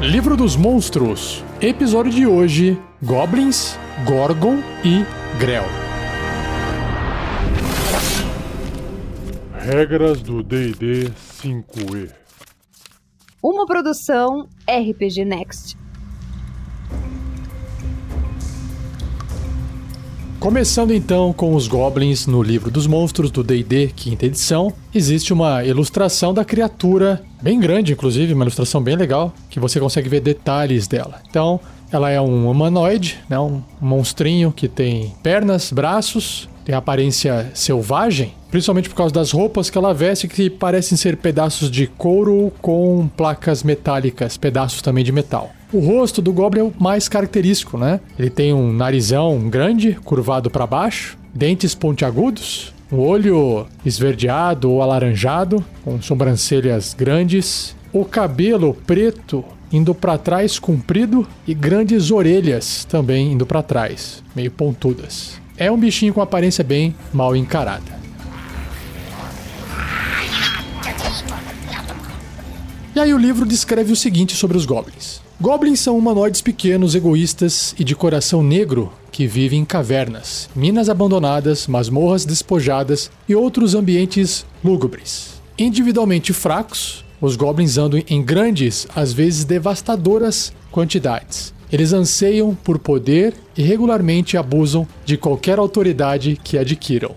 Livro dos Monstros. Episódio de hoje: Goblins, Gorgon e Grell. Regras do D&D 5e. Uma produção RPG Next. Começando então com os goblins no livro dos monstros do D&D, quinta edição, existe uma ilustração da criatura, bem grande inclusive, uma ilustração bem legal, que você consegue ver detalhes dela. Então, ela é um humanoide, né, um monstrinho que tem pernas, braços, tem aparência selvagem, principalmente por causa das roupas que ela veste que parecem ser pedaços de couro com placas metálicas, pedaços também de metal. O rosto do Goblin é o mais característico, né? Ele tem um narizão grande, curvado para baixo, dentes pontiagudos, um olho esverdeado ou alaranjado, com sobrancelhas grandes, o cabelo preto indo para trás comprido e grandes orelhas também indo para trás, meio pontudas. É um bichinho com aparência bem mal encarada. E aí o livro descreve o seguinte sobre os goblins. Goblins são humanoides pequenos, egoístas e de coração negro que vivem em cavernas, minas abandonadas, masmorras despojadas e outros ambientes lúgubres. Individualmente fracos, os goblins andam em grandes, às vezes devastadoras quantidades. Eles anseiam por poder e regularmente abusam de qualquer autoridade que adquiram.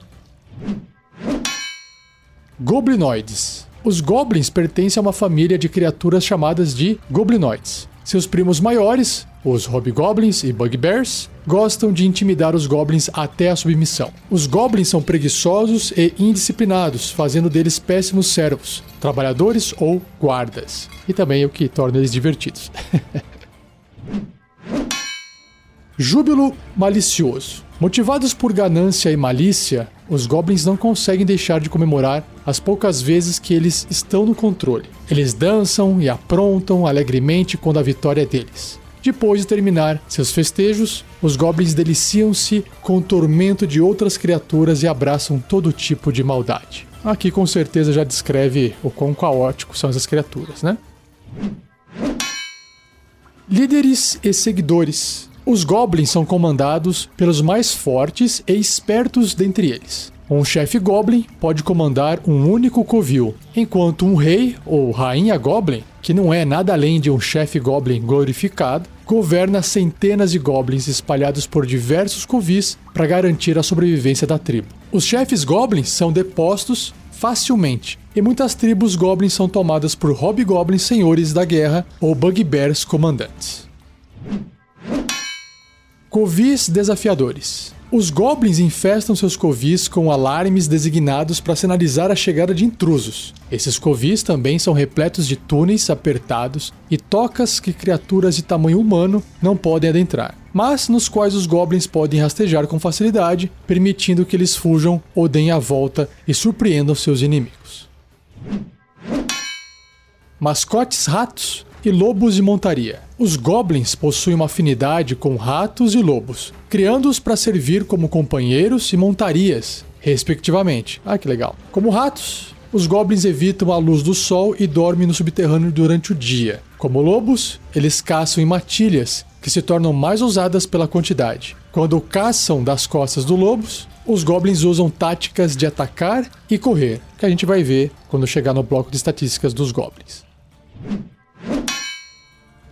Goblinoides. Os goblins pertencem a uma família de criaturas chamadas de goblinoides. Seus primos maiores, os hobgoblins e bugbears, gostam de intimidar os goblins até a submissão. Os goblins são preguiçosos e indisciplinados, fazendo deles péssimos servos, trabalhadores ou guardas. E também o que torna eles divertidos. Júbilo malicioso. Motivados por ganância e malícia, os goblins não conseguem deixar de comemorar as poucas vezes que eles estão no controle. Eles dançam e aprontam alegremente quando a vitória é deles. Depois de terminar seus festejos, os goblins deliciam-se com o tormento de outras criaturas e abraçam todo tipo de maldade. Aqui com certeza já descreve o quão caótico são essas criaturas, né? Líderes e seguidores. Os goblins são comandados pelos mais fortes e espertos dentre eles. Um chefe goblin pode comandar um único covil, enquanto um rei ou rainha goblin, que não é nada além de um chefe goblin glorificado, governa centenas de goblins espalhados por diversos covis para garantir a sobrevivência da tribo. Os chefes goblins são depostos facilmente, e muitas tribos goblins são tomadas por hobgoblins senhores da guerra ou bugbears comandantes. Covis desafiadores. Os goblins infestam seus covis com alarmes designados para sinalizar a chegada de intrusos. Esses covis também são repletos de túneis apertados e tocas que criaturas de tamanho humano não podem adentrar, mas nos quais os goblins podem rastejar com facilidade, permitindo que eles fujam ou deem a volta e surpreendam seus inimigos. Mascotes ratos e lobos de montaria. Os goblins possuem uma afinidade com ratos e lobos, criando-os para servir como companheiros e montarias, respectivamente. Ah, que legal. Como ratos, os goblins evitam a luz do sol e dormem no subterrâneo durante o dia. Como lobos, eles caçam em matilhas, que se tornam mais ousadas pela quantidade. Quando caçam das costas do lobos, os goblins usam táticas de atacar e correr, que a gente vai ver quando chegar no bloco de estatísticas dos goblins.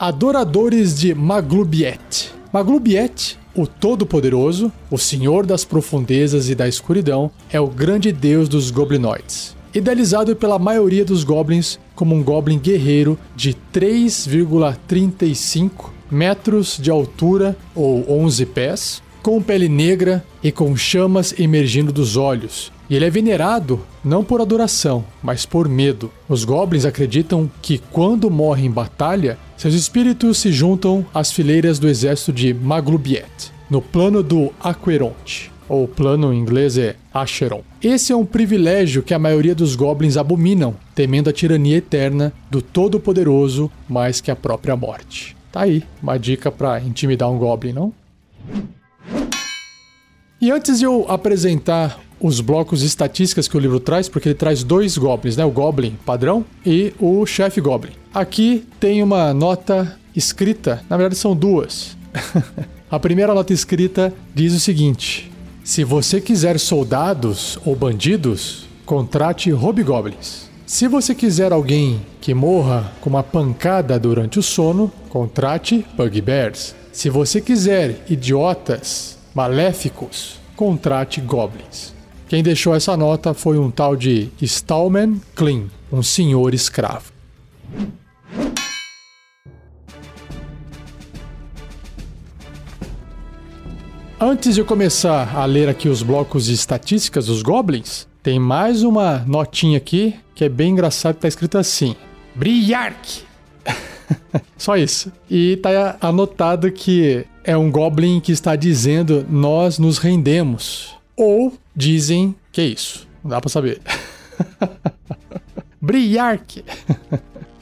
Adoradores de Maglubiet. Maglubiet, o Todo-Poderoso, o Senhor das Profundezas e da Escuridão, é o grande deus dos goblinoides. Idealizado pela maioria dos goblins como um goblin guerreiro de 3,35 metros de altura ou 11 pés, com pele negra e com chamas emergindo dos olhos, e ele é venerado não por adoração, mas por medo. Os goblins acreditam que quando morrem em batalha, seus espíritos se juntam às fileiras do exército de Maglubiet, no plano do Aqueronte ou plano em inglês é Acheron. Esse é um privilégio que a maioria dos goblins abominam, temendo a tirania eterna do Todo-Poderoso mais que a própria morte. Tá aí, uma dica para intimidar um goblin, não? E antes de eu apresentar os blocos estatísticas que o livro traz, porque ele traz dois goblins, né? O Goblin padrão e o chefe Goblin. Aqui tem uma nota escrita, na verdade são duas. a primeira nota escrita diz o seguinte: Se você quiser soldados ou bandidos, contrate hobgoblins. Se você quiser alguém que morra com uma pancada durante o sono, contrate bugbears. Se você quiser idiotas maléficos, contrate goblins. Quem deixou essa nota foi um tal de Stallman Klein, um senhor escravo. Antes de começar a ler aqui os blocos de estatísticas dos goblins, tem mais uma notinha aqui que é bem engraçado, tá escrito assim: Briark. Só isso. E tá anotado que é um goblin que está dizendo nós nos rendemos. Ou dizem que é isso. Não dá para saber. Briark.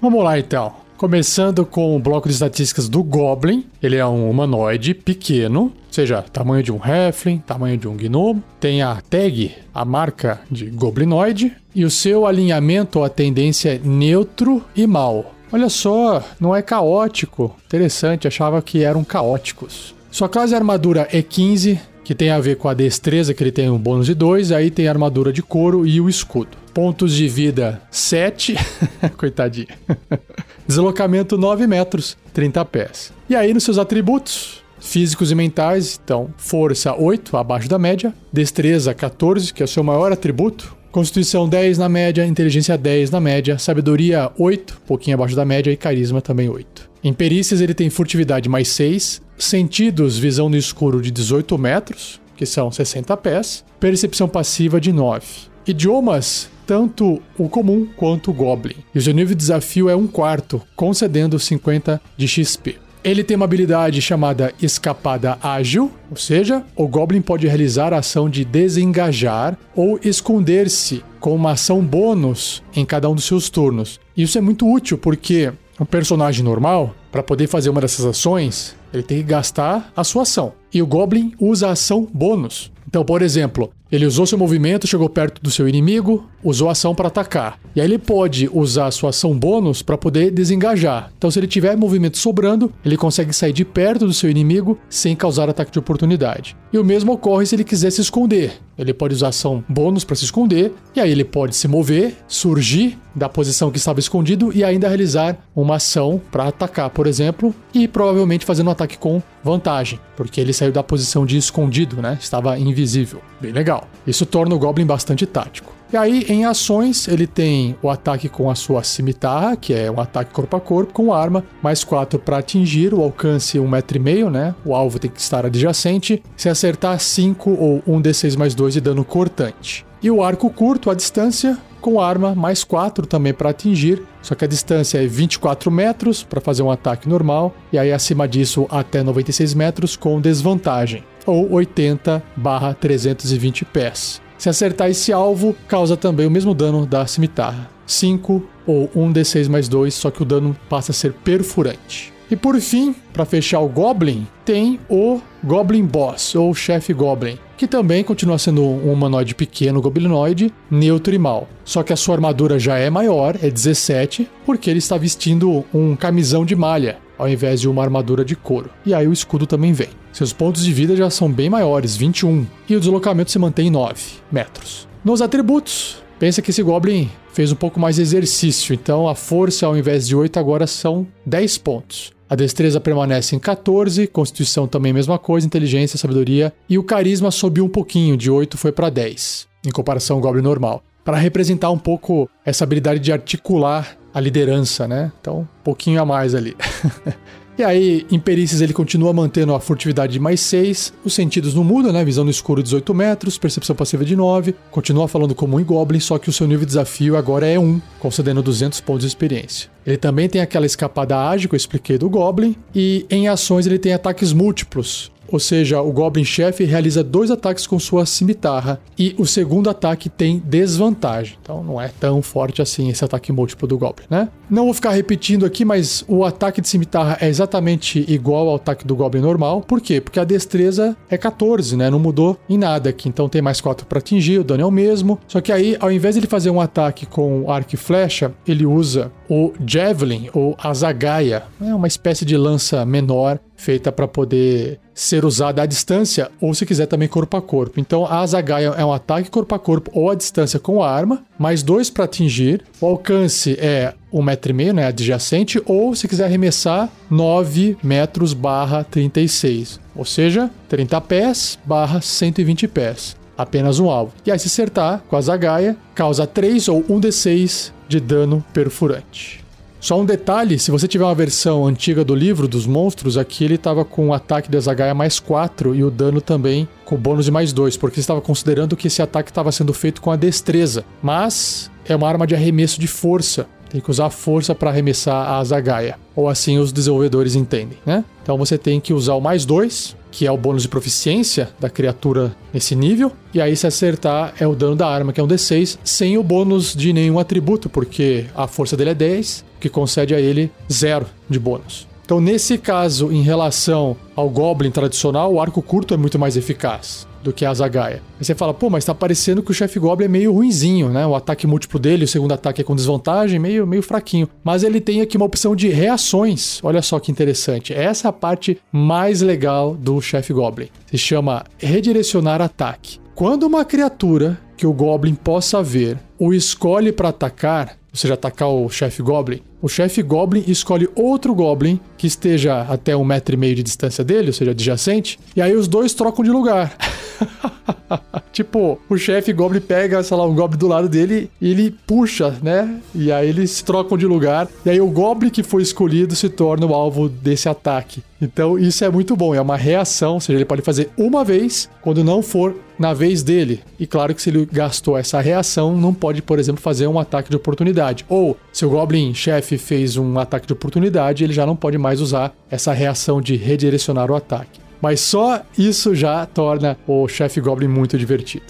Vamos lá então. Começando com o bloco de estatísticas do Goblin. Ele é um humanoide pequeno, ou seja, tamanho de um Halfling, tamanho de um Gnomo. Tem a tag, a marca de Goblinoide. E o seu alinhamento ou a tendência é neutro e mal. Olha só, não é caótico. Interessante, achava que eram caóticos. Sua classe de armadura é 15, que tem a ver com a destreza, que ele tem um bônus de 2, aí tem a armadura de couro e o escudo. Pontos de vida 7, coitadinho. Deslocamento 9 metros, 30 pés. E aí nos seus atributos, físicos e mentais, então força 8, abaixo da média, destreza 14, que é o seu maior atributo, Constituição 10 na média, inteligência 10 na média, sabedoria 8, pouquinho abaixo da média, e carisma também 8. Em perícias ele tem furtividade mais 6, sentidos, visão no escuro de 18 metros, que são 60 pés, percepção passiva de 9. Idiomas, tanto o comum quanto o Goblin. E o seu nível de desafio é um quarto, concedendo 50 de XP. Ele tem uma habilidade chamada Escapada Ágil, ou seja, o Goblin pode realizar a ação de desengajar ou esconder-se com uma ação bônus em cada um dos seus turnos. Isso é muito útil porque um personagem normal, para poder fazer uma dessas ações, ele tem que gastar a sua ação. E o Goblin usa a ação bônus. Então, por exemplo, ele usou seu movimento, chegou perto do seu inimigo, usou a ação para atacar. E aí ele pode usar a sua ação bônus para poder desengajar. Então, se ele tiver movimento sobrando, ele consegue sair de perto do seu inimigo sem causar ataque de oportunidade. E o mesmo ocorre se ele quiser se esconder. Ele pode usar ação bônus para se esconder, e aí ele pode se mover, surgir da posição que estava escondido e ainda realizar uma ação para atacar, por exemplo, e provavelmente fazendo um ataque com vantagem, porque ele saiu da posição de escondido, né? Estava invisível. Bem legal. Isso torna o Goblin bastante tático. E aí, em ações, ele tem o ataque com a sua cimitarra, que é um ataque corpo a corpo com arma, mais 4 para atingir, o alcance 1,5m, né? O alvo tem que estar adjacente. Se acertar 5 ou 1d6 mais 2 de dano cortante. E o arco curto, a distância, com arma mais 4 também para atingir, só que a distância é 24 metros para fazer um ataque normal, e aí acima disso até 96 metros com desvantagem, ou 80 barra 320 pés. Se acertar esse alvo, causa também o mesmo dano da cimitarra. 5 ou 1d6 mais 2, só que o dano passa a ser perfurante. E por fim, para fechar o Goblin, tem o Goblin Boss, ou Chefe Goblin, que também continua sendo um humanoide pequeno goblinoide, neutro e mal. Só que a sua armadura já é maior, é 17, porque ele está vestindo um camisão de malha, ao invés de uma armadura de couro. E aí o escudo também vem. Seus pontos de vida já são bem maiores, 21, e o deslocamento se mantém em 9 metros. Nos atributos, pensa que esse Goblin fez um pouco mais de exercício, então a força ao invés de 8 agora são 10 pontos. A destreza permanece em 14, constituição também mesma coisa, inteligência, sabedoria e o carisma subiu um pouquinho, de 8 foi para 10, em comparação ao Goblin normal, para representar um pouco essa habilidade de articular a liderança, né? Então, um pouquinho a mais ali. E aí, em perícias, ele continua mantendo a furtividade de mais 6, os sentidos não mudam, né? Visão no escuro 18 metros, percepção passiva de 9, continua falando como um Goblin, só que o seu nível de desafio agora é 1, concedendo 200 pontos de experiência. Ele também tem aquela escapada ágil que eu expliquei do Goblin, e em ações ele tem ataques múltiplos, ou seja, o Goblin chefe realiza dois ataques com sua cimitarra e o segundo ataque tem desvantagem. Então não é tão forte assim esse ataque múltiplo do Goblin, né? Não vou ficar repetindo aqui, mas o ataque de cimitarra é exatamente igual ao ataque do Goblin normal. Por quê? Porque a destreza é 14, né? Não mudou em nada aqui. Então tem mais 4 para atingir, o dano é o mesmo. Só que aí, ao invés de ele fazer um ataque com arco e flecha, ele usa o Javelin ou a Zagaia. É uma espécie de lança menor feita para poder ser usada à distância ou se quiser também corpo a corpo. Então a Zagaia é um ataque corpo a corpo ou à distância com a arma, mais dois para atingir. O alcance é um metro e meio, né, adjacente, ou se quiser arremessar 9 metros barra 36, ou seja, 30 pés barra 120 pés. Apenas um alvo. E aí, se acertar com a Zagaia, causa 3 ou 1d6 de dano perfurante. Só um detalhe, se você tiver uma versão antiga do livro dos monstros, aqui ele estava com o ataque da Zagaia mais 4 e o dano também com bônus de mais 2, porque estava considerando que esse ataque estava sendo feito com a destreza. Mas é uma arma de arremesso de força. Tem que usar a força para arremessar a Zagaia. Ou assim os desenvolvedores entendem, né? Então você tem que usar o mais 2, que é o bônus de proficiência da criatura nesse nível. E aí, se acertar, é o dano da arma, que é um D6, sem o bônus de nenhum atributo, porque a força dele é 10, que concede a ele 0 de bônus. Então, nesse caso, em relação ao Goblin tradicional, o arco curto é muito mais eficaz do que a Zagaia. Aí você fala, pô, mas tá parecendo que o chefe Goblin é meio ruinzinho, né? O ataque múltiplo dele, o segundo ataque é com desvantagem, meio, meio fraquinho. Mas ele tem aqui uma opção de reações. Olha só que interessante. Essa é a parte mais legal do chefe Goblin. Se chama redirecionar ataque. Quando uma criatura que o Goblin possa ver o escolhe para atacar, ou seja, atacar o chefe Goblin, o chefe Goblin escolhe outro Goblin que esteja até um metro e meio de distância dele, ou seja, adjacente, e aí os dois trocam de lugar. tipo, o chefe Goblin pega, sei lá, um Goblin do lado dele e ele puxa, né? E aí eles trocam de lugar. E aí o Goblin que foi escolhido se torna o alvo desse ataque. Então isso é muito bom, é uma reação, ou seja, ele pode fazer uma vez quando não for na vez dele. E claro que se ele gastou essa reação, não pode, por exemplo, fazer um ataque de oportunidade. Ou se o Goblin chefe fez um ataque de oportunidade, ele já não pode mais usar essa reação de redirecionar o ataque. Mas só isso já torna o chefe Goblin muito divertido.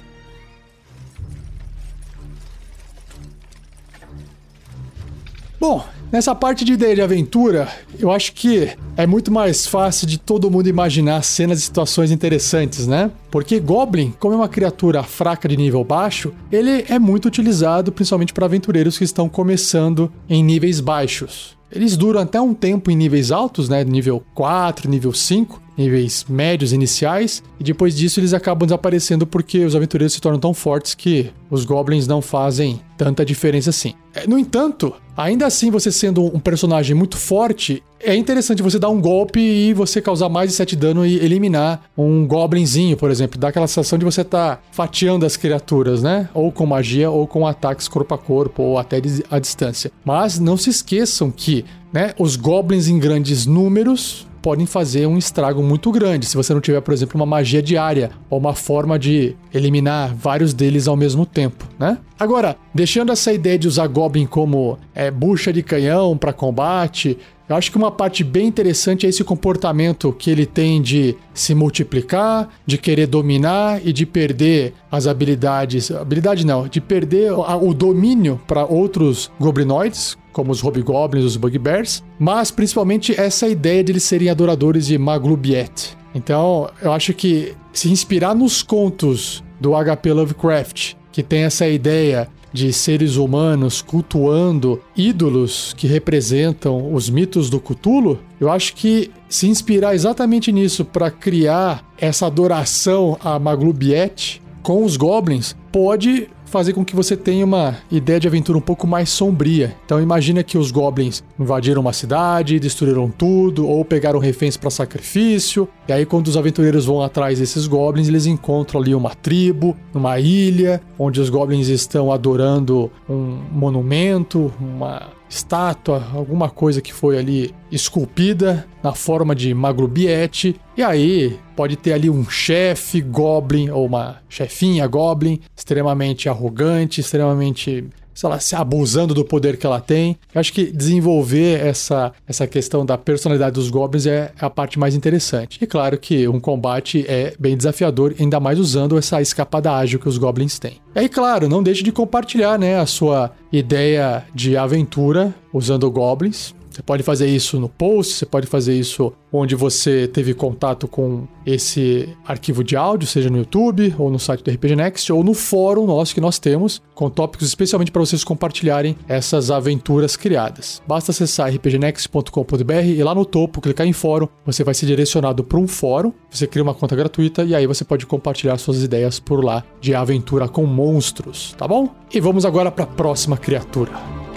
Bom, nessa parte de ideia de aventura, eu acho que é muito mais fácil de todo mundo imaginar cenas e situações interessantes, né? Porque Goblin, como é uma criatura fraca de nível baixo, ele é muito utilizado principalmente para aventureiros que estão começando em níveis baixos. Eles duram até um tempo em níveis altos, né? Nível 4, nível 5, níveis médios iniciais, e depois disso eles acabam desaparecendo porque os aventureiros se tornam tão fortes que os goblins não fazem tanta diferença assim. É, no entanto, ainda assim, você sendo um personagem muito forte, é interessante você dar um golpe e você causar mais de 7 dano e eliminar um goblinzinho, por exemplo. Dá aquela sensação de você estar tá fatiando as criaturas, né? Ou com magia, ou com ataques corpo a corpo, ou até à distância. Mas não se esqueçam que né, os goblins em grandes números podem fazer um estrago muito grande se você não tiver, por exemplo, uma magia diária ou uma forma de eliminar vários deles ao mesmo tempo, né? Agora, deixando essa ideia de usar Goblin como é, bucha de canhão para combate, eu acho que uma parte bem interessante é esse comportamento que ele tem de se multiplicar, de querer dominar e de perder as habilidades. Habilidade não, de perder o domínio para outros goblinoides, como os hobgoblins, os bugbears, mas principalmente essa ideia de eles serem adoradores de Maglubiet. Então, eu acho que se inspirar nos contos do HP Lovecraft, que tem essa ideia de seres humanos cultuando ídolos que representam os mitos do Cthulhu, eu acho que se inspirar exatamente nisso para criar essa adoração a Maglubiet com os goblins pode fazer com que você tenha uma ideia de aventura um pouco mais sombria. Então imagina que os goblins invadiram uma cidade, destruíram tudo ou pegaram reféns para sacrifício. E aí quando os aventureiros vão atrás desses goblins, eles encontram ali uma tribo, uma ilha, onde os goblins estão adorando um monumento, uma estátua, alguma coisa que foi ali esculpida na forma de Magrubiete. E aí pode ter ali um chefe goblin ou uma chefinha goblin extremamente arrogante, extremamente sei lá, se abusando do poder que ela tem. Eu acho que desenvolver essa, essa questão da personalidade dos goblins é a parte mais interessante. E claro que um combate é bem desafiador, ainda mais usando essa escapada ágil que os goblins têm. E aí, claro, não deixe de compartilhar né, a sua ideia de aventura usando goblins. Você pode fazer isso no post, você pode fazer isso onde você teve contato com esse arquivo de áudio, seja no YouTube ou no site do RPG Next ou no fórum nosso que nós temos, com tópicos especialmente para vocês compartilharem essas aventuras criadas. Basta acessar rpgnext.com.br e lá no topo clicar em fórum, você vai ser direcionado para um fórum, você cria uma conta gratuita e aí você pode compartilhar suas ideias por lá de aventura com monstros, tá bom? E vamos agora para a próxima criatura.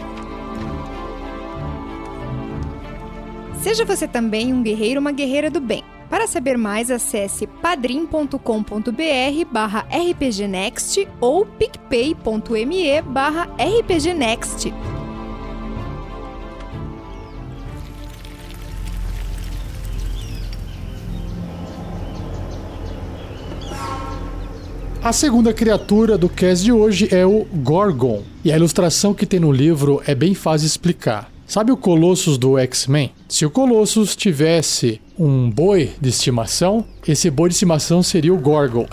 Seja você também um guerreiro ou uma guerreira do bem. Para saber mais, acesse padrim.com.br barra rpgnext ou picpay.me barra rpgnext. A segunda criatura do cast de hoje é o Gorgon. E a ilustração que tem no livro é bem fácil explicar. Sabe o Colossus do X-Men? Se o Colossus tivesse um boi de estimação, esse boi de estimação seria o Gorgon.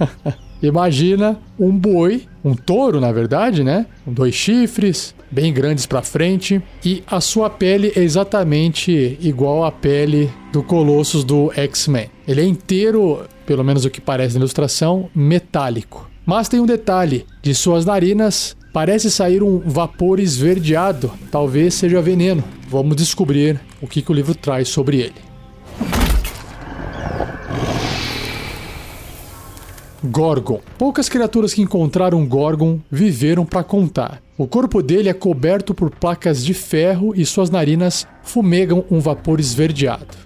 Imagina um boi, um touro, na verdade, né? Com dois chifres, bem grandes para frente, e a sua pele é exatamente igual à pele do Colossus do X-Men. Ele é inteiro, pelo menos o que parece na ilustração, metálico. Mas tem um detalhe: de suas narinas Parece sair um vapor esverdeado, talvez seja veneno. Vamos descobrir o que, que o livro traz sobre ele. Gorgon. Poucas criaturas que encontraram Gorgon viveram para contar. O corpo dele é coberto por placas de ferro e suas narinas fumegam um vapor esverdeado.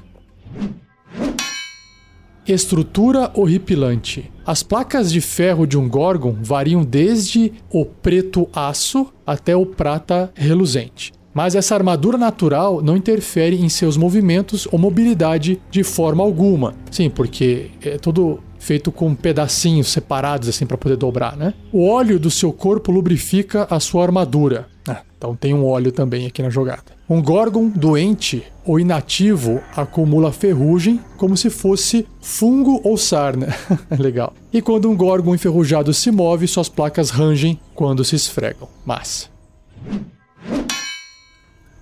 Estrutura horripilante. As placas de ferro de um Gorgon variam desde o preto aço até o prata reluzente. Mas essa armadura natural não interfere em seus movimentos ou mobilidade de forma alguma. Sim, porque é todo feito com pedacinhos separados assim para poder dobrar, né? O óleo do seu corpo lubrifica a sua armadura. Ah, então tem um óleo também aqui na jogada. Um Gorgon doente ou inativo acumula ferrugem como se fosse fungo ou sarna. Legal. E quando um Gorgon enferrujado se move, suas placas rangem quando se esfregam. Massa.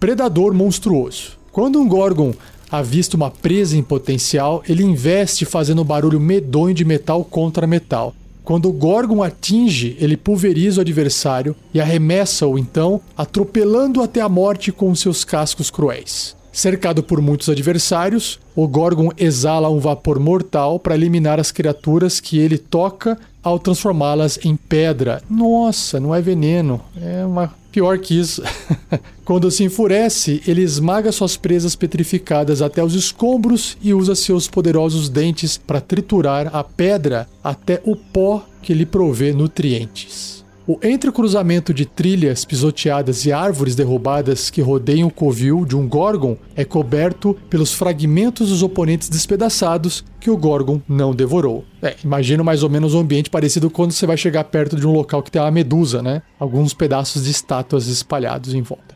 Predador monstruoso. Quando um Gorgon avista uma presa em potencial, ele investe fazendo barulho medonho de metal contra metal. Quando o Gorgon atinge, ele pulveriza o adversário e arremessa-o então, atropelando até a morte com seus cascos cruéis. Cercado por muitos adversários, o Gorgon exala um vapor mortal para eliminar as criaturas que ele toca ao transformá-las em pedra. Nossa, não é veneno, é uma pior que isso. Quando se enfurece, ele esmaga suas presas petrificadas até os escombros e usa seus poderosos dentes para triturar a pedra até o pó que lhe provê nutrientes. O entrecruzamento de trilhas pisoteadas e árvores derrubadas que rodeiam o covil de um Gorgon é coberto pelos fragmentos dos oponentes despedaçados que o Gorgon não devorou. É, imagina mais ou menos um ambiente parecido quando você vai chegar perto de um local que tem uma medusa, né? Alguns pedaços de estátuas espalhados em volta.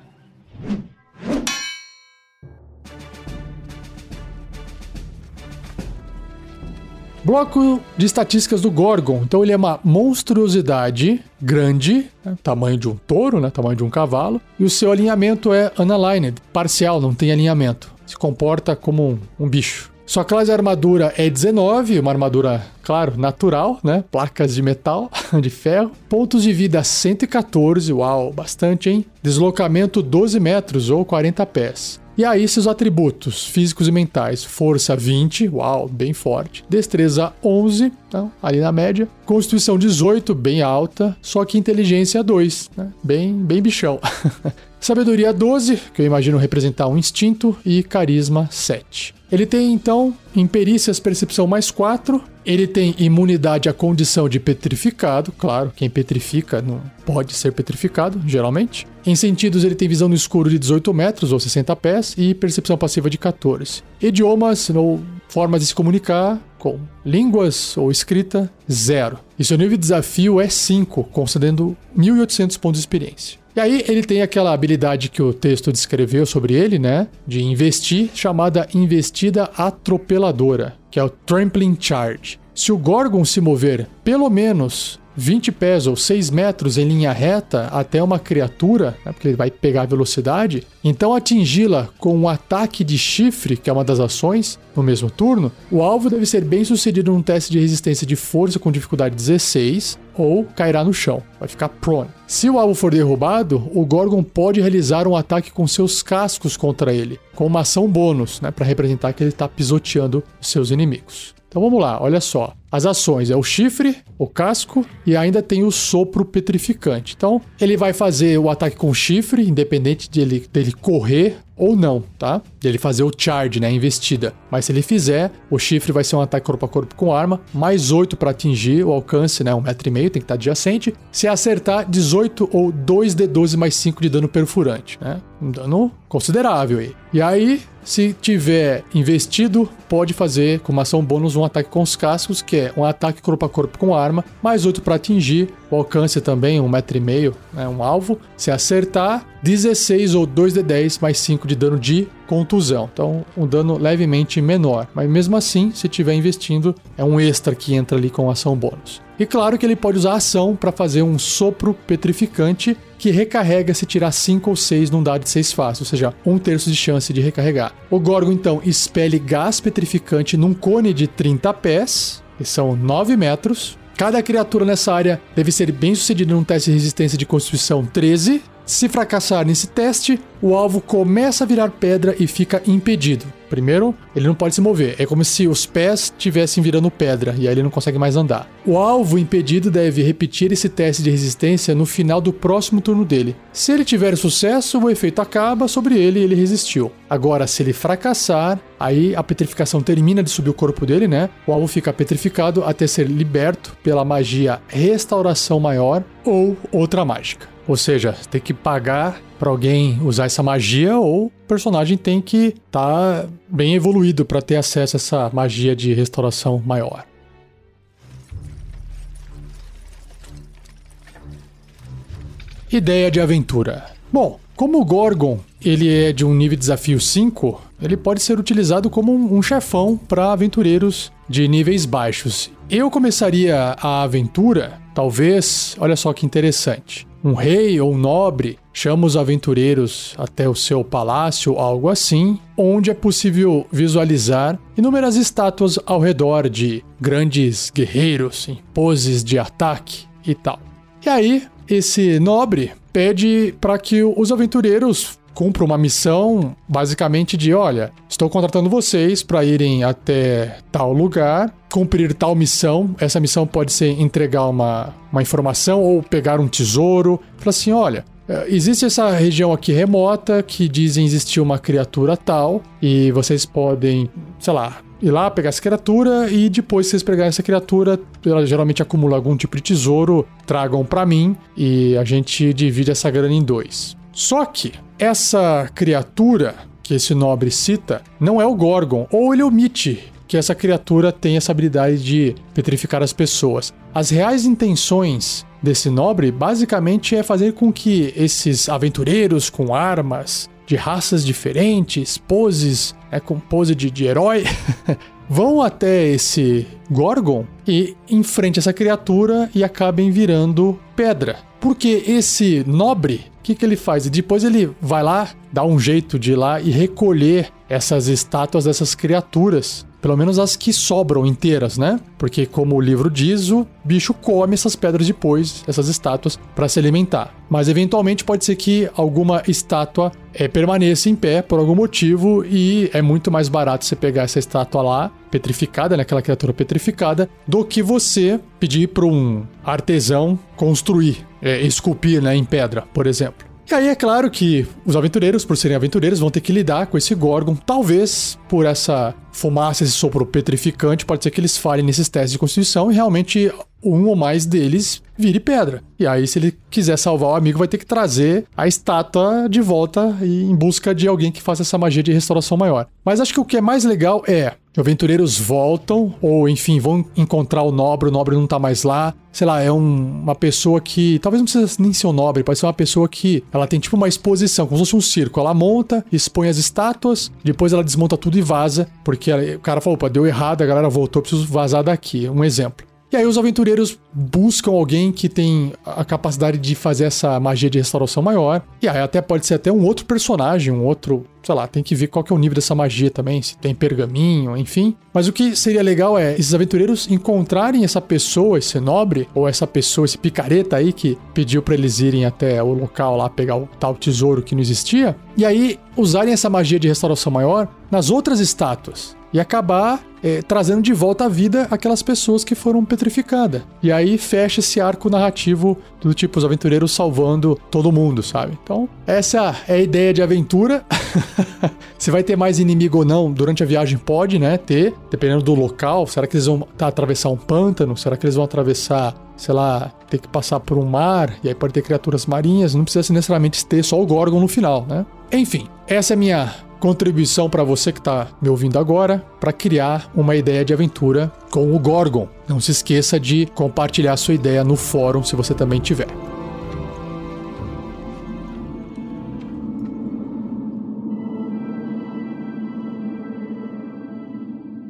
Bloco de estatísticas do Gorgon. Então ele é uma monstruosidade grande, né? tamanho de um touro, né? tamanho de um cavalo, e o seu alinhamento é unaligned, parcial, não tem alinhamento. Se comporta como um, um bicho. Sua classe de armadura é 19, uma armadura, claro, natural, né? Placas de metal, de ferro. Pontos de vida 114, uau, bastante, hein? Deslocamento 12 metros ou 40 pés. E aí, seus atributos físicos e mentais: força 20, uau, bem forte. Destreza 11, então, ali na média. Constituição 18, bem alta. Só que inteligência 2, né? bem, bem bichão. Sabedoria 12, que eu imagino representar um instinto. E carisma 7. Ele tem então em perícias percepção mais 4. Ele tem imunidade à condição de petrificado, claro, quem petrifica não pode ser petrificado, geralmente. Em sentidos, ele tem visão no escuro de 18 metros ou 60 pés e percepção passiva de 14. Idiomas ou formas de se comunicar com línguas ou escrita, zero. E seu nível de desafio é 5, concedendo 1.800 pontos de experiência. E aí ele tem aquela habilidade que o texto descreveu sobre ele, né? De investir, chamada investida atropeladora, que é o trampling charge. Se o Gorgon se mover pelo menos 20 pés ou 6 metros em linha reta até uma criatura, né, porque ele vai pegar velocidade, então atingi-la com um ataque de chifre, que é uma das ações, no mesmo turno, o alvo deve ser bem sucedido num teste de resistência de força com dificuldade 16 ou cairá no chão, vai ficar prone. Se o alvo for derrubado, o Gorgon pode realizar um ataque com seus cascos contra ele, com uma ação bônus, né, para representar que ele está pisoteando seus inimigos. Então vamos lá, olha só. As ações é o chifre, o casco e ainda tem o sopro petrificante. Então ele vai fazer o ataque com chifre, independente de ele, dele correr ou não, tá? Dele fazer o charge, né, investida. Mas se ele fizer, o chifre vai ser um ataque corpo a corpo com arma, mais 8 para atingir o alcance, né, um metro e meio, tem que estar adjacente. Se acertar, 18 ou 2d12 mais 5 de dano perfurante, né? Um dano considerável aí. E aí, se tiver investido, pode fazer com uma ação bônus um ataque com os cascos, que é um ataque corpo a corpo com arma, mais 8 para atingir, o alcance também, um metro e meio, né, um alvo. Se acertar, 16 ou 2d10 mais 5 de dano de contusão. Então, um dano levemente menor. Mas mesmo assim, se estiver investindo, é um extra que entra ali com ação bônus. E claro que ele pode usar ação para fazer um sopro petrificante que recarrega se tirar 5 ou 6 num dado de 6 fácil, ou seja, um terço de chance de recarregar. O Gorgon então expele gás petrificante num cone de 30 pés, que são 9 metros. Cada criatura nessa área deve ser bem sucedida num teste de resistência de constituição 13, se fracassar nesse teste, o alvo começa a virar pedra e fica impedido. Primeiro, ele não pode se mover. É como se os pés estivessem virando pedra e aí ele não consegue mais andar. O alvo impedido deve repetir esse teste de resistência no final do próximo turno dele. Se ele tiver sucesso, o efeito acaba sobre ele e ele resistiu. Agora, se ele fracassar, aí a petrificação termina de subir o corpo dele, né? O alvo fica petrificado até ser liberto pela magia Restauração Maior ou outra mágica. Ou seja, tem que pagar para alguém usar essa magia ou o personagem tem que estar tá bem evoluído para ter acesso a essa magia de restauração maior. Ideia de aventura. Bom, como o Gorgon ele é de um nível de desafio 5, ele pode ser utilizado como um chefão para aventureiros de níveis baixos. Eu começaria a aventura, talvez, olha só que interessante um rei ou um nobre chama os aventureiros até o seu palácio, algo assim, onde é possível visualizar inúmeras estátuas ao redor de grandes guerreiros em poses de ataque e tal. E aí, esse nobre pede para que os aventureiros cumpra uma missão basicamente de: olha, estou contratando vocês para irem até tal lugar, cumprir tal missão. Essa missão pode ser entregar uma, uma informação ou pegar um tesouro. Fala assim: olha. Eh, existe essa região aqui remota que dizem existir uma criatura tal, e vocês podem, sei lá, ir lá pegar essa criatura e depois vocês pegarem essa criatura, ela geralmente acumula algum tipo de tesouro, tragam para mim e a gente divide essa grana em dois. Só que essa criatura que esse nobre cita não é o Gorgon, ou ele omite que essa criatura tem essa habilidade de petrificar as pessoas. As reais intenções desse nobre basicamente é fazer com que esses aventureiros com armas de raças diferentes, poses, é com pose de, de herói, vão até esse Gorgon e enfrente essa criatura e acabem virando pedra. Porque esse nobre que, que ele faz? E depois ele vai lá, dá um jeito de ir lá e recolher essas estátuas dessas criaturas. Pelo menos as que sobram inteiras, né? Porque, como o livro diz, o bicho come essas pedras depois, essas estátuas, para se alimentar. Mas eventualmente pode ser que alguma estátua é, permaneça em pé por algum motivo e é muito mais barato você pegar essa estátua lá, petrificada, né, aquela criatura petrificada, do que você pedir para um artesão construir, é, esculpir né, em pedra, por exemplo. E aí é claro que os aventureiros, por serem aventureiros, vão ter que lidar com esse Gorgon. Talvez por essa fumaça, esse sopro petrificante, pode ser que eles falhem nesses testes de constituição e realmente um ou mais deles vire pedra. E aí, se ele quiser salvar o amigo, vai ter que trazer a estátua de volta em busca de alguém que faça essa magia de restauração maior. Mas acho que o que é mais legal é aventureiros voltam, ou enfim, vão encontrar o nobre, o nobre não tá mais lá. Sei lá, é um, uma pessoa que. Talvez não precisa nem ser um nobre, pode ser uma pessoa que ela tem tipo uma exposição, como se fosse um circo. Ela monta, expõe as estátuas, depois ela desmonta tudo e vaza, porque ela, o cara falou, opa, deu errado, a galera voltou, preciso vazar daqui. Um exemplo. E aí os aventureiros buscam alguém que tem a capacidade de fazer essa magia de restauração maior. E aí até pode ser até um outro personagem, um outro, sei lá, tem que ver qual que é o nível dessa magia também, se tem pergaminho, enfim. Mas o que seria legal é esses aventureiros encontrarem essa pessoa, esse nobre, ou essa pessoa, esse picareta aí que pediu para eles irem até o local lá pegar o tal tesouro que não existia, e aí usarem essa magia de restauração maior nas outras estátuas e acabar é, trazendo de volta à vida aquelas pessoas que foram petrificadas. E aí fecha esse arco narrativo do tipo os aventureiros salvando todo mundo, sabe? Então, essa é a ideia de aventura. Se vai ter mais inimigo ou não durante a viagem, pode, né? Ter, dependendo do local. Será que eles vão atravessar um pântano? Será que eles vão atravessar sei lá, ter que passar por um mar, e aí pode ter criaturas marinhas, não precisa necessariamente ter só o Gorgon no final, né? Enfim, essa é a minha contribuição para você que está me ouvindo agora para criar uma ideia de aventura com o Gorgon. Não se esqueça de compartilhar sua ideia no fórum se você também tiver.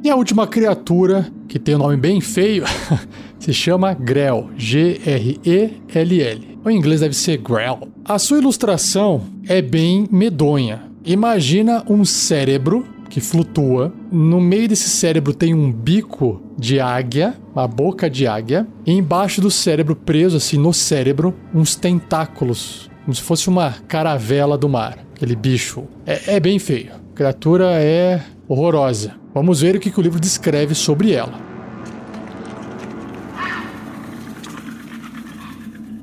E a última criatura, que tem um nome bem feio, se chama Grell, G-R-E-L-L. O em inglês deve ser Grell. A sua ilustração é bem medonha. Imagina um cérebro que flutua. No meio desse cérebro tem um bico de águia, uma boca de águia, e embaixo do cérebro, preso assim no cérebro, uns tentáculos, como se fosse uma caravela do mar. Aquele bicho. É, é bem feio. A criatura é horrorosa. Vamos ver o que, que o livro descreve sobre ela.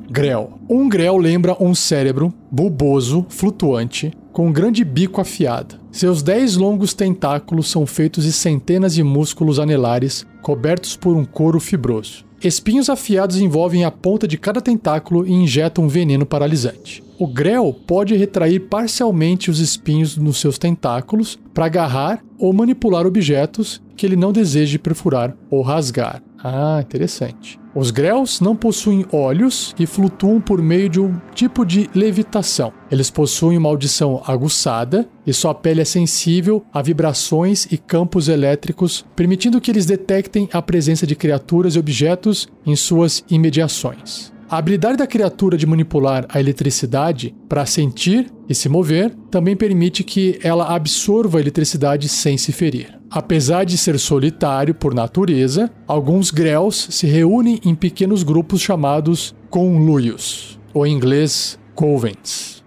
Grell. Um grell lembra um cérebro bulboso, flutuante, com um grande bico afiado. Seus dez longos tentáculos são feitos de centenas de músculos anelares cobertos por um couro fibroso. Espinhos afiados envolvem a ponta de cada tentáculo e injetam um veneno paralisante. O grel pode retrair parcialmente os espinhos nos seus tentáculos para agarrar ou manipular objetos que ele não deseje perfurar ou rasgar. Ah, interessante. Os grells não possuem olhos e flutuam por meio de um tipo de levitação. Eles possuem uma audição aguçada e sua pele é sensível a vibrações e campos elétricos, permitindo que eles detectem a presença de criaturas e objetos em suas imediações. A habilidade da criatura de manipular a eletricidade para sentir e se mover também permite que ela absorva a eletricidade sem se ferir. Apesar de ser solitário por natureza, alguns grells se reúnem em pequenos grupos chamados conluios, ou em inglês covens.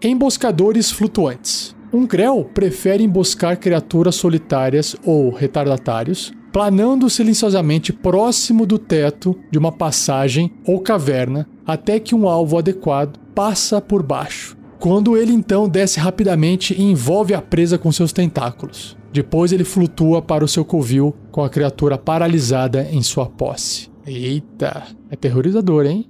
Emboscadores flutuantes. Um grell prefere emboscar criaturas solitárias ou retardatários planando silenciosamente próximo do teto de uma passagem ou caverna até que um alvo adequado passa por baixo. Quando ele então desce rapidamente e envolve a presa com seus tentáculos. Depois ele flutua para o seu covil com a criatura paralisada em sua posse. Eita, é terrorizador, hein?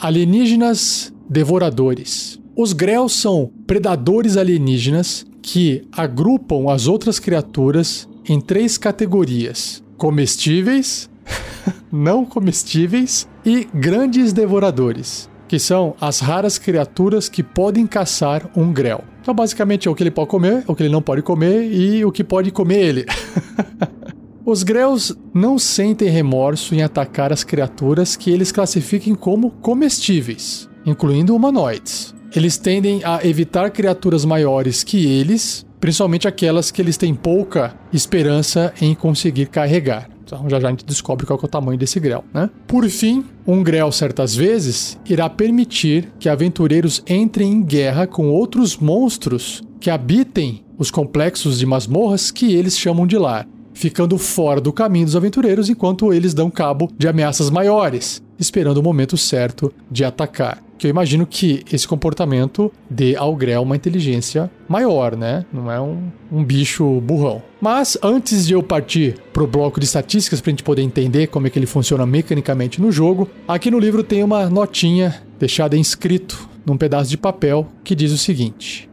Alienígenas devoradores. Os Grells são predadores alienígenas que agrupam as outras criaturas em três categorias: comestíveis, não comestíveis e grandes devoradores, que são as raras criaturas que podem caçar um grel. Então, basicamente, é o que ele pode comer, o que ele não pode comer e o que pode comer ele. Os Grells não sentem remorso em atacar as criaturas que eles classifiquem como comestíveis, incluindo humanoides eles tendem a evitar criaturas maiores que eles, principalmente aquelas que eles têm pouca esperança em conseguir carregar. Então já já a gente descobre qual é o tamanho desse grel, né? Por fim, um grel certas vezes irá permitir que aventureiros entrem em guerra com outros monstros que habitem os complexos de masmorras que eles chamam de lar, ficando fora do caminho dos aventureiros enquanto eles dão cabo de ameaças maiores, esperando o momento certo de atacar que eu imagino que esse comportamento dê ao Grell uma inteligência maior, né? Não é um, um bicho burrão. Mas antes de eu partir pro bloco de estatísticas para a gente poder entender como é que ele funciona mecanicamente no jogo, aqui no livro tem uma notinha deixada inscrito num pedaço de papel que diz o seguinte: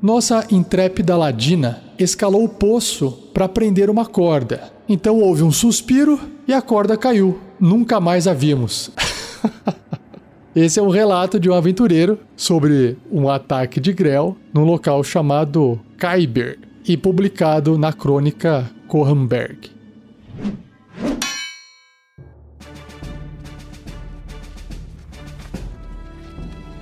Nossa intrépida ladina escalou o poço para prender uma corda. Então houve um suspiro e a corda caiu. Nunca mais a vimos. Esse é um relato de um aventureiro sobre um ataque de Grell num local chamado Kyber e publicado na crônica Kohenberg.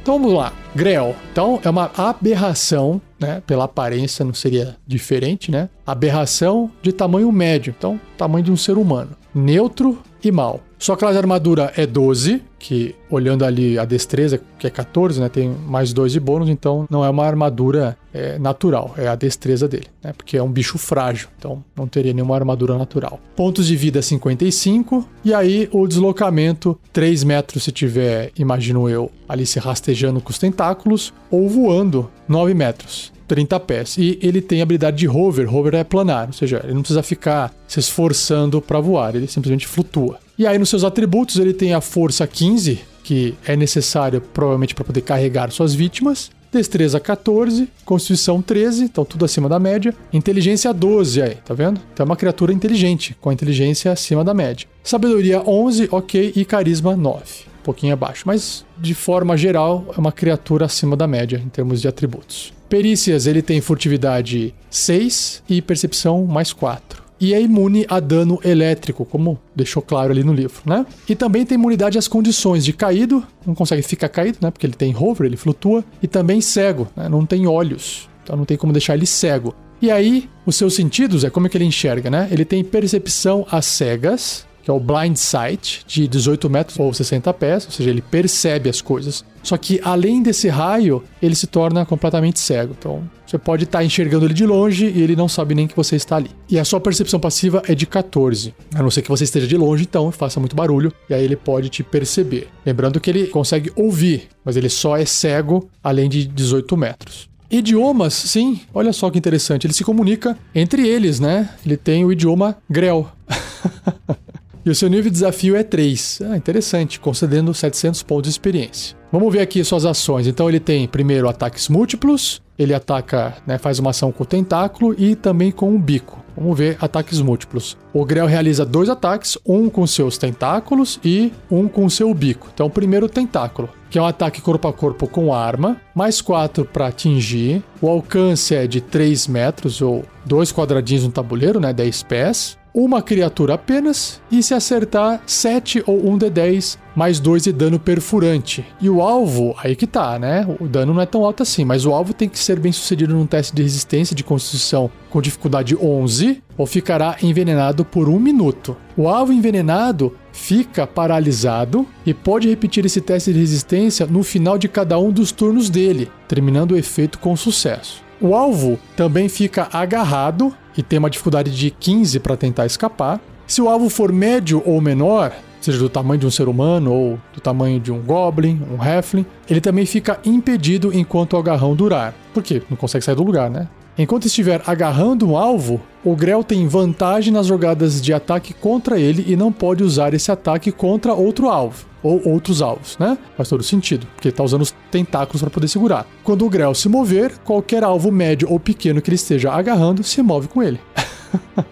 Então vamos lá. Grell. Então é uma aberração, né? Pela aparência não seria diferente, né? Aberração de tamanho médio. Então, tamanho de um ser humano. Neutro e mal. Sua classe de armadura é 12, que olhando ali a destreza, que é 14, né? Tem mais 2 de bônus, então não é uma armadura é, natural, é a destreza dele, né? Porque é um bicho frágil, então não teria nenhuma armadura natural. Pontos de vida 55, e aí o deslocamento 3 metros se tiver, imagino eu, ali se rastejando com os tentáculos, ou voando 9 metros. 30 pés. E ele tem habilidade de hover, hover é planar, ou seja, ele não precisa ficar se esforçando para voar, ele simplesmente flutua. E aí nos seus atributos ele tem a força 15, que é necessário provavelmente para poder carregar suas vítimas. Destreza 14, Constituição 13, então tudo acima da média. Inteligência 12 aí, tá vendo? Então é uma criatura inteligente, com a inteligência acima da média. Sabedoria 11, ok, e Carisma 9, um pouquinho abaixo. Mas de forma geral é uma criatura acima da média em termos de atributos. Perícias, ele tem furtividade 6 e percepção mais 4 e é imune a dano elétrico, como deixou claro ali no livro, né? E também tem imunidade às condições de caído, não consegue ficar caído, né? Porque ele tem hover, ele flutua, e também cego, né? não tem olhos, então não tem como deixar ele cego. E aí, os seus sentidos é como é que ele enxerga, né? Ele tem percepção às cegas, que é o blind sight, de 18 metros ou 60 pés, ou seja, ele percebe as coisas. Só que além desse raio, ele se torna completamente cego. Então, você pode estar tá enxergando ele de longe e ele não sabe nem que você está ali. E a sua percepção passiva é de 14. A não ser que você esteja de longe, então faça muito barulho e aí ele pode te perceber. Lembrando que ele consegue ouvir, mas ele só é cego além de 18 metros. Idiomas, sim, olha só que interessante. Ele se comunica entre eles, né? Ele tem o idioma Grell. E o seu nível de desafio é 3. Ah, interessante, concedendo 700 pontos de experiência. Vamos ver aqui suas ações. Então ele tem primeiro ataques múltiplos, ele ataca, né, faz uma ação com o tentáculo e também com o bico. Vamos ver ataques múltiplos. O Grell realiza dois ataques, um com seus tentáculos e um com seu bico. Então, o primeiro tentáculo, que é um ataque corpo a corpo com arma, mais 4 para atingir. O alcance é de 3 metros ou dois quadradinhos no tabuleiro, né, 10 pés uma criatura apenas, e se acertar 7 ou 1 de 10, mais 2 de dano perfurante. E o alvo, aí que tá, né? O dano não é tão alto assim, mas o alvo tem que ser bem sucedido num teste de resistência de constituição com dificuldade 11, ou ficará envenenado por um minuto. O alvo envenenado fica paralisado e pode repetir esse teste de resistência no final de cada um dos turnos dele, terminando o efeito com sucesso. O alvo também fica agarrado e tem uma dificuldade de 15 para tentar escapar. Se o alvo for médio ou menor, seja do tamanho de um ser humano ou do tamanho de um goblin, um halfling, ele também fica impedido enquanto o agarrão durar. Por quê? Não consegue sair do lugar, né? Enquanto estiver agarrando um alvo, o Grell tem vantagem nas jogadas de ataque contra ele e não pode usar esse ataque contra outro alvo ou outros alvos, né? Faz todo sentido, porque ele tá usando os tentáculos para poder segurar. Quando o Grell se mover, qualquer alvo médio ou pequeno que ele esteja agarrando se move com ele.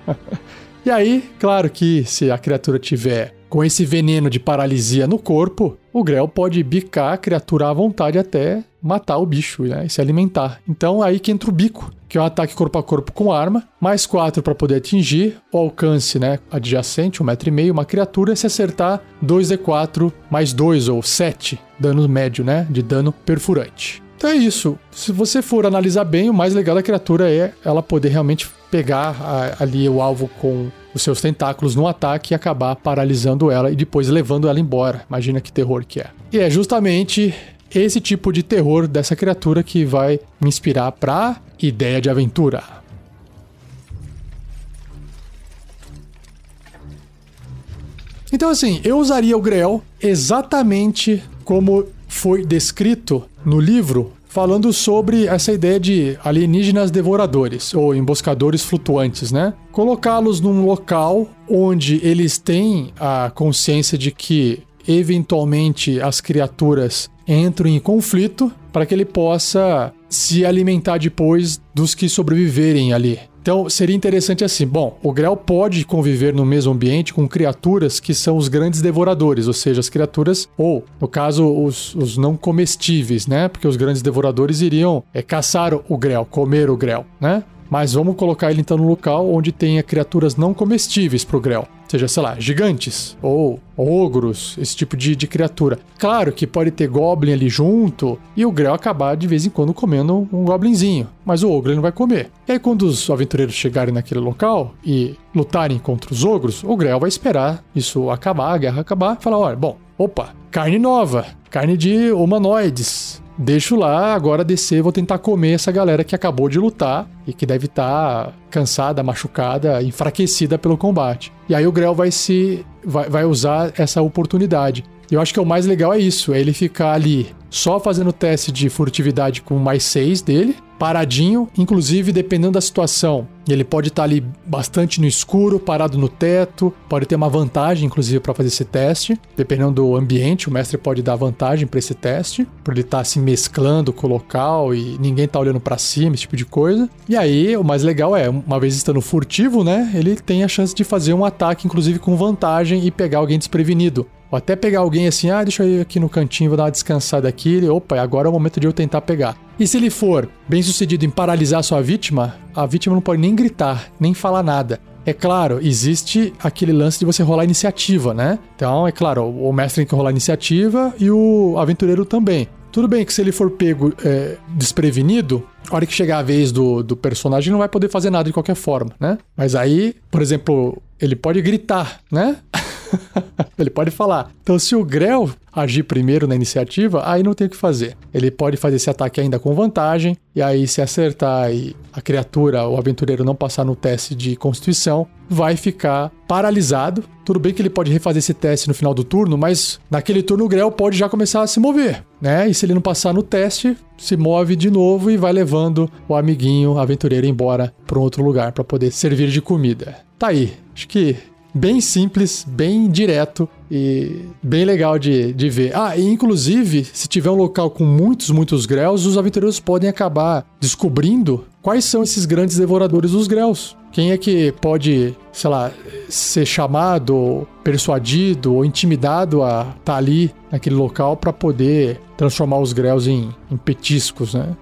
e aí, claro que se a criatura tiver com esse veneno de paralisia no corpo, o Grell pode bicar a criatura à vontade até matar o bicho né, e se alimentar. Então aí que entra o bico, que é um ataque corpo a corpo com arma, mais 4 para poder atingir, o alcance né, adjacente, um metro e meio, uma criatura, se acertar 2d4 mais 2 ou 7, dano médio, né, de dano perfurante. Então é isso. Se você for analisar bem, o mais legal da criatura é ela poder realmente pegar a, ali o alvo com os seus tentáculos no ataque e acabar paralisando ela e depois levando ela embora. Imagina que terror que é. E é justamente esse tipo de terror dessa criatura que vai me inspirar pra ideia de aventura. Então assim, eu usaria o Grell exatamente como foi descrito no livro falando sobre essa ideia de alienígenas devoradores ou emboscadores flutuantes, né? Colocá-los num local onde eles têm a consciência de que eventualmente as criaturas entram em conflito para que ele possa se alimentar depois dos que sobreviverem ali. Então seria interessante assim: bom, o Grell pode conviver no mesmo ambiente com criaturas que são os grandes devoradores, ou seja, as criaturas, ou no caso, os, os não comestíveis, né? Porque os grandes devoradores iriam é, caçar o Grell, comer o Grell, né? Mas vamos colocar ele então no local onde tenha criaturas não comestíveis pro Grell. Seja, sei lá, gigantes ou ogros, esse tipo de, de criatura. Claro que pode ter Goblin ali junto e o Grell acabar de vez em quando comendo um Goblinzinho, mas o ogro ele não vai comer. E aí, quando os aventureiros chegarem naquele local e lutarem contra os ogros, o Grell vai esperar isso acabar, a guerra acabar, e falar: olha, bom, opa, carne nova, carne de humanoides deixo lá, agora descer, vou tentar comer essa galera que acabou de lutar e que deve estar tá cansada, machucada, enfraquecida pelo combate. E aí o Grell vai se vai, vai usar essa oportunidade. Eu acho que o mais legal é isso, é ele ficar ali só fazendo teste de furtividade com mais 6 dele, paradinho, inclusive dependendo da situação. Ele pode estar ali bastante no escuro, parado no teto, pode ter uma vantagem, inclusive, para fazer esse teste. Dependendo do ambiente, o mestre pode dar vantagem para esse teste, por ele estar se mesclando com o local e ninguém tá olhando para cima, esse tipo de coisa. E aí, o mais legal é, uma vez estando furtivo, né, ele tem a chance de fazer um ataque, inclusive com vantagem, e pegar alguém desprevenido. Ou até pegar alguém assim, ah, deixa eu ir aqui no cantinho, vou dar uma descansada aqui. Ele, opa, agora é o momento de eu tentar pegar. E se ele for bem sucedido em paralisar sua vítima, a vítima não pode nem gritar, nem falar nada. É claro, existe aquele lance de você rolar iniciativa, né? Então, é claro, o mestre tem que rolar iniciativa e o aventureiro também. Tudo bem que se ele for pego é, desprevenido, a hora que chegar a vez do, do personagem não vai poder fazer nada de qualquer forma, né? Mas aí, por exemplo, ele pode gritar, né? ele pode falar. Então, se o Grell agir primeiro na iniciativa, aí não tem o que fazer. Ele pode fazer esse ataque ainda com vantagem, e aí, se acertar e a criatura, o aventureiro, não passar no teste de constituição, vai ficar paralisado. Tudo bem que ele pode refazer esse teste no final do turno, mas naquele turno o Grell pode já começar a se mover, né? E se ele não passar no teste, se move de novo e vai levando o amiguinho aventureiro embora para um outro lugar para poder servir de comida. Tá aí. Acho que bem simples, bem direto e bem legal de, de ver. Ah, e inclusive, se tiver um local com muitos, muitos grells, os aventureiros podem acabar descobrindo quais são esses grandes devoradores dos grells. Quem é que pode, sei lá, ser chamado, persuadido ou intimidado a estar tá ali naquele local para poder transformar os grells em, em petiscos, né?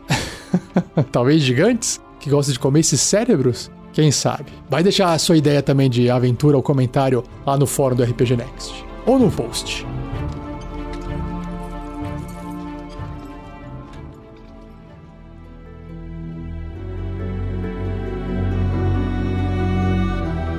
Talvez gigantes que gostam de comer esses cérebros? Quem sabe? Vai deixar a sua ideia também de aventura ou comentário lá no fórum do RPG Next ou no post.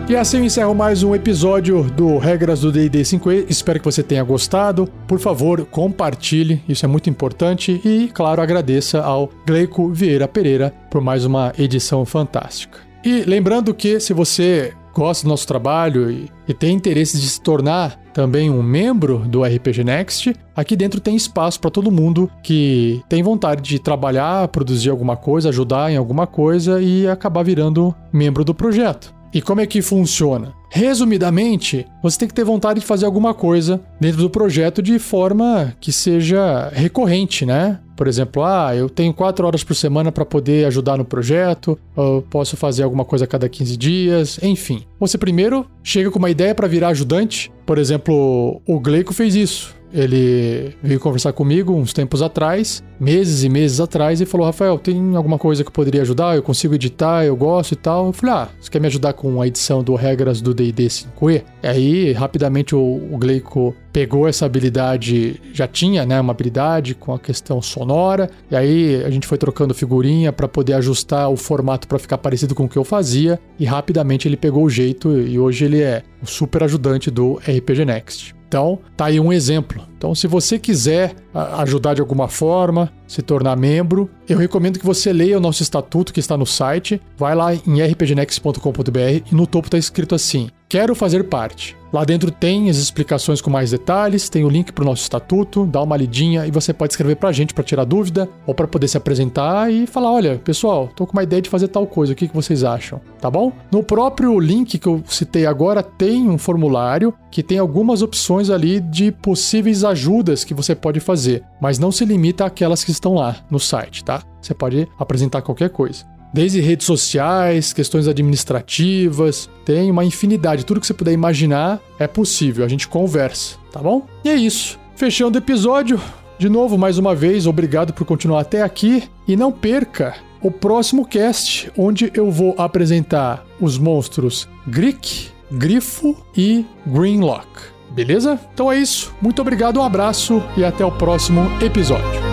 E assim eu encerro mais um episódio do Regras do D&D 5e. Espero que você tenha gostado. Por favor, compartilhe, isso é muito importante. E, claro, agradeça ao Gleico Vieira Pereira por mais uma edição fantástica. E lembrando que se você gosta do nosso trabalho e, e, tem interesse de se tornar também um membro do RPG Next, aqui dentro tem espaço para todo mundo que tem vontade de trabalhar, produzir alguma coisa, ajudar em alguma coisa e acabar virando membro do projeto. E como é que funciona? Resumidamente, você tem que ter vontade de fazer alguma coisa dentro do projeto de forma que seja recorrente, né? Por exemplo, ah, eu tenho quatro horas por semana para poder ajudar no projeto, eu posso fazer alguma coisa a cada 15 dias, enfim. Você primeiro chega com uma ideia para virar ajudante. Por exemplo, o Gleico fez isso. Ele veio conversar comigo uns tempos atrás, meses e meses atrás, e falou: Rafael, tem alguma coisa que eu poderia ajudar? Eu consigo editar, eu gosto e tal. Eu falei: Ah, você quer me ajudar com a edição do Regras do DD 5E? E aí, rapidamente, o, o Gleico pegou essa habilidade, já tinha, né, uma habilidade com a questão sonora, e aí a gente foi trocando figurinha para poder ajustar o formato para ficar parecido com o que eu fazia, e rapidamente ele pegou o jeito e hoje ele é o super ajudante do RPG Next. Então, tá aí um exemplo. Então, se você quiser ajudar de alguma forma, se tornar membro, eu recomendo que você leia o nosso estatuto que está no site. Vai lá em rpgnext.com.br e no topo está escrito assim: Quero fazer parte. Lá dentro tem as explicações com mais detalhes, tem o link para o nosso estatuto, dá uma lidinha e você pode escrever para a gente para tirar dúvida ou para poder se apresentar e falar: olha, pessoal, tô com uma ideia de fazer tal coisa, o que, que vocês acham? Tá bom? No próprio link que eu citei agora tem um formulário que tem algumas opções ali de possíveis ajudas que você pode fazer, mas não se limita àquelas que estão lá no site, tá? Você pode apresentar qualquer coisa. Desde redes sociais, questões administrativas, tem uma infinidade. Tudo que você puder imaginar é possível. A gente conversa, tá bom? E é isso. Fechando o episódio. De novo, mais uma vez, obrigado por continuar até aqui. E não perca o próximo cast, onde eu vou apresentar os monstros Greek, Grifo e Greenlock. Beleza? Então é isso. Muito obrigado, um abraço e até o próximo episódio.